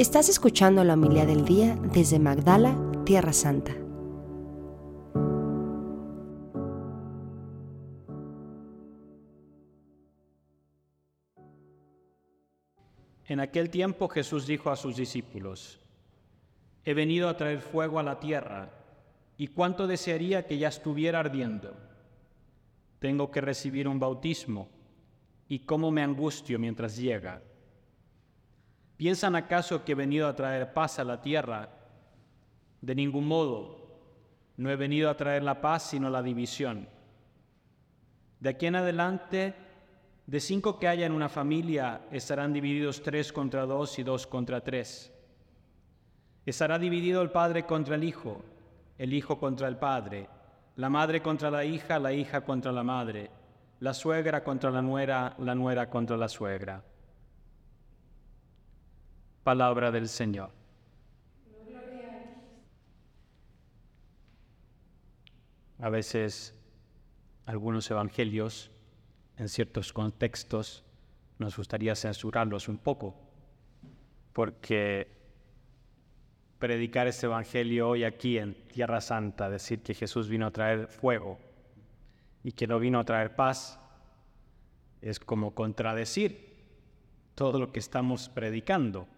Estás escuchando la humildad del día desde Magdala, Tierra Santa. En aquel tiempo Jesús dijo a sus discípulos, He venido a traer fuego a la tierra, y cuánto desearía que ya estuviera ardiendo. Tengo que recibir un bautismo, y cómo me angustio mientras llega. ¿Piensan acaso que he venido a traer paz a la tierra? De ningún modo. No he venido a traer la paz, sino la división. De aquí en adelante de cinco que haya en una familia, estarán divididos tres contra dos y dos contra tres. Estará dividido el padre contra el hijo, el hijo contra el padre, la madre contra la hija, la hija contra la madre, la suegra contra la nuera, la nuera contra la suegra. Palabra del Señor. A veces algunos evangelios en ciertos contextos nos gustaría censurarlos un poco, porque predicar este Evangelio hoy aquí en Tierra Santa, decir que Jesús vino a traer fuego y que no vino a traer paz, es como contradecir todo lo que estamos predicando.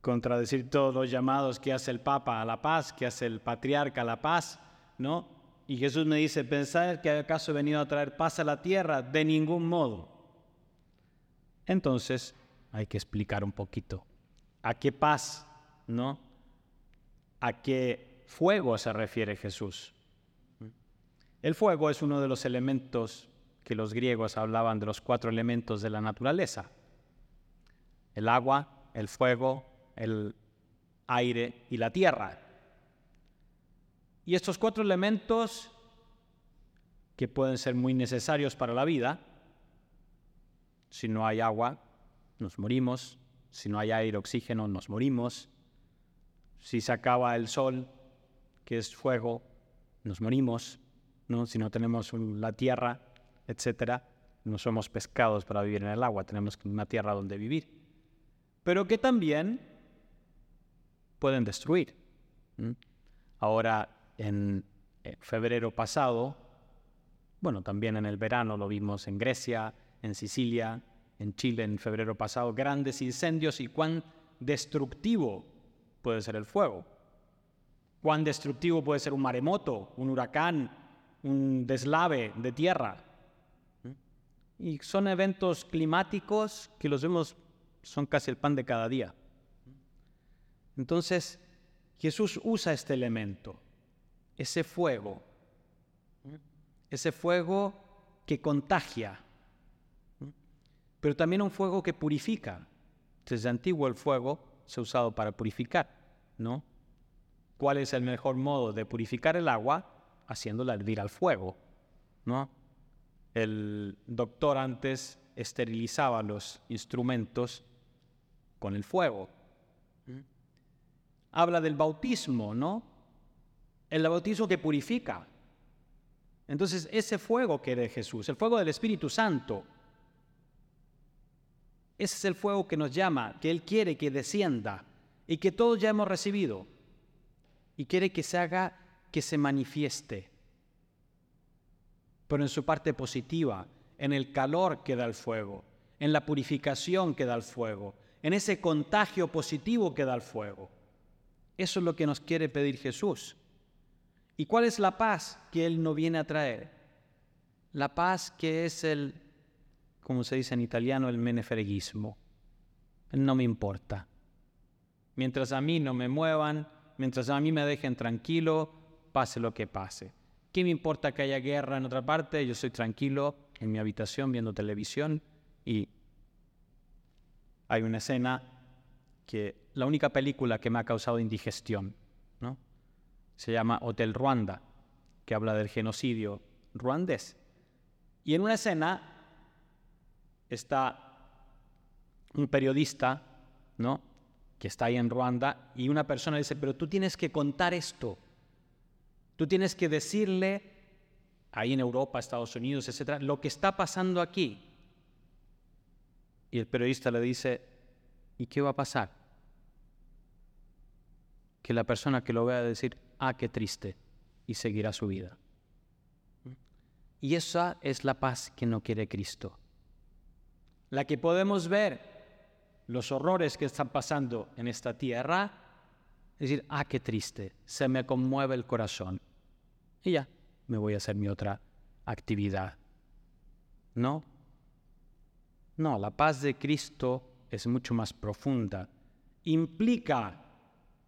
Contradecir todos los llamados que hace el Papa a la paz, que hace el patriarca a la paz, ¿no? Y Jesús me dice, ¿pensáis que acaso he venido a traer paz a la tierra? De ningún modo. Entonces, hay que explicar un poquito. ¿A qué paz, no? ¿A qué fuego se refiere Jesús? El fuego es uno de los elementos que los griegos hablaban de los cuatro elementos de la naturaleza. El agua, el fuego, el aire y la tierra. Y estos cuatro elementos, que pueden ser muy necesarios para la vida, si no hay agua, nos morimos, si no hay aire, oxígeno, nos morimos, si se acaba el sol, que es fuego, nos morimos, ¿no? si no tenemos la tierra, etc., no somos pescados para vivir en el agua, tenemos una tierra donde vivir. Pero que también pueden destruir. Ahora, en febrero pasado, bueno, también en el verano lo vimos en Grecia, en Sicilia, en Chile en febrero pasado, grandes incendios y cuán destructivo puede ser el fuego. Cuán destructivo puede ser un maremoto, un huracán, un deslave de tierra. Y son eventos climáticos que los vemos, son casi el pan de cada día. Entonces, Jesús usa este elemento ese fuego, ese fuego que contagia, pero también un fuego que purifica. Desde antiguo el fuego se ha usado para purificar, ¿no? ¿Cuál es el mejor modo de purificar el agua? Haciéndola hervir al fuego, ¿no? El doctor antes esterilizaba los instrumentos con el fuego. Habla del bautismo, ¿no? el bautismo que purifica. Entonces, ese fuego que de Jesús, el fuego del Espíritu Santo, ese es el fuego que nos llama, que Él quiere que descienda y que todos ya hemos recibido. Y quiere que se haga, que se manifieste. Pero en su parte positiva, en el calor que da el fuego, en la purificación que da el fuego, en ese contagio positivo que da el fuego. Eso es lo que nos quiere pedir Jesús. ¿Y cuál es la paz que Él no viene a traer? La paz que es el, como se dice en italiano, el menefreguismo. No me importa. Mientras a mí no me muevan, mientras a mí me dejen tranquilo, pase lo que pase. ¿Qué me importa que haya guerra en otra parte? Yo estoy tranquilo en mi habitación viendo televisión y hay una escena que la única película que me ha causado indigestión, ¿no? se llama Hotel Ruanda, que habla del genocidio ruandés. Y en una escena está un periodista, ¿no? Que está ahí en Ruanda y una persona dice, pero tú tienes que contar esto. Tú tienes que decirle ahí en Europa, Estados Unidos, etcétera, lo que está pasando aquí. Y el periodista le dice, ¿Y qué va a pasar? Que la persona que lo vea decir, ah, qué triste, y seguirá su vida. Y esa es la paz que no quiere Cristo. La que podemos ver los horrores que están pasando en esta tierra, decir, ah, qué triste, se me conmueve el corazón. Y ya, me voy a hacer mi otra actividad. No. No, la paz de Cristo es mucho más profunda. Implica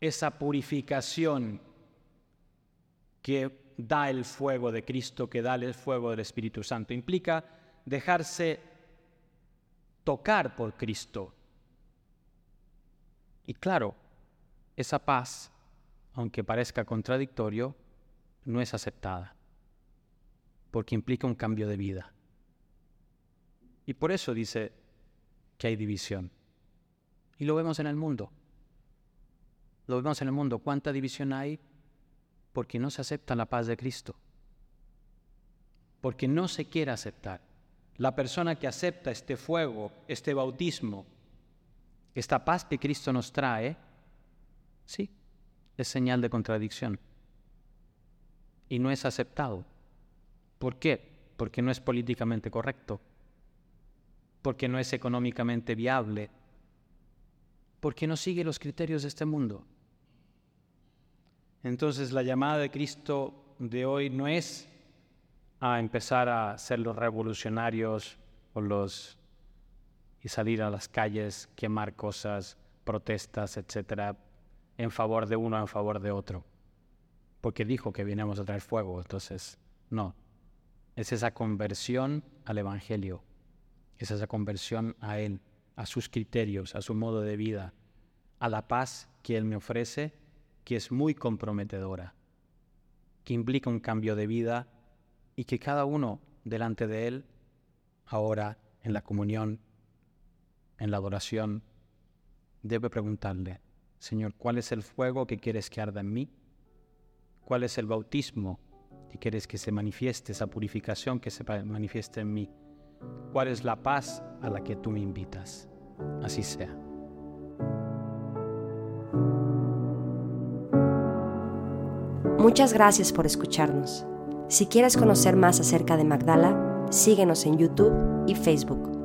esa purificación que da el fuego de Cristo, que da el fuego del Espíritu Santo. Implica dejarse tocar por Cristo. Y claro, esa paz, aunque parezca contradictorio, no es aceptada, porque implica un cambio de vida. Y por eso dice que hay división. Y lo vemos en el mundo. Lo vemos en el mundo. ¿Cuánta división hay? Porque no se acepta la paz de Cristo. Porque no se quiere aceptar. La persona que acepta este fuego, este bautismo, esta paz que Cristo nos trae, sí, es señal de contradicción. Y no es aceptado. ¿Por qué? Porque no es políticamente correcto. Porque no es económicamente viable. Porque no sigue los criterios de este mundo. Entonces la llamada de Cristo de hoy no es a empezar a ser los revolucionarios o los y salir a las calles, quemar cosas, protestas, etcétera, en favor de uno, en favor de otro. Porque dijo que vinimos a traer fuego, entonces no. Es esa conversión al Evangelio, es esa conversión a Él, a sus criterios, a su modo de vida, a la paz que Él me ofrece, que es muy comprometedora, que implica un cambio de vida y que cada uno delante de Él, ahora en la comunión, en la adoración, debe preguntarle, Señor, ¿cuál es el fuego que quieres que arda en mí? ¿Cuál es el bautismo que quieres que se manifieste, esa purificación que se manifieste en mí? ¿Cuál es la paz a la que tú me invitas? Así sea. Muchas gracias por escucharnos. Si quieres conocer más acerca de Magdala, síguenos en YouTube y Facebook.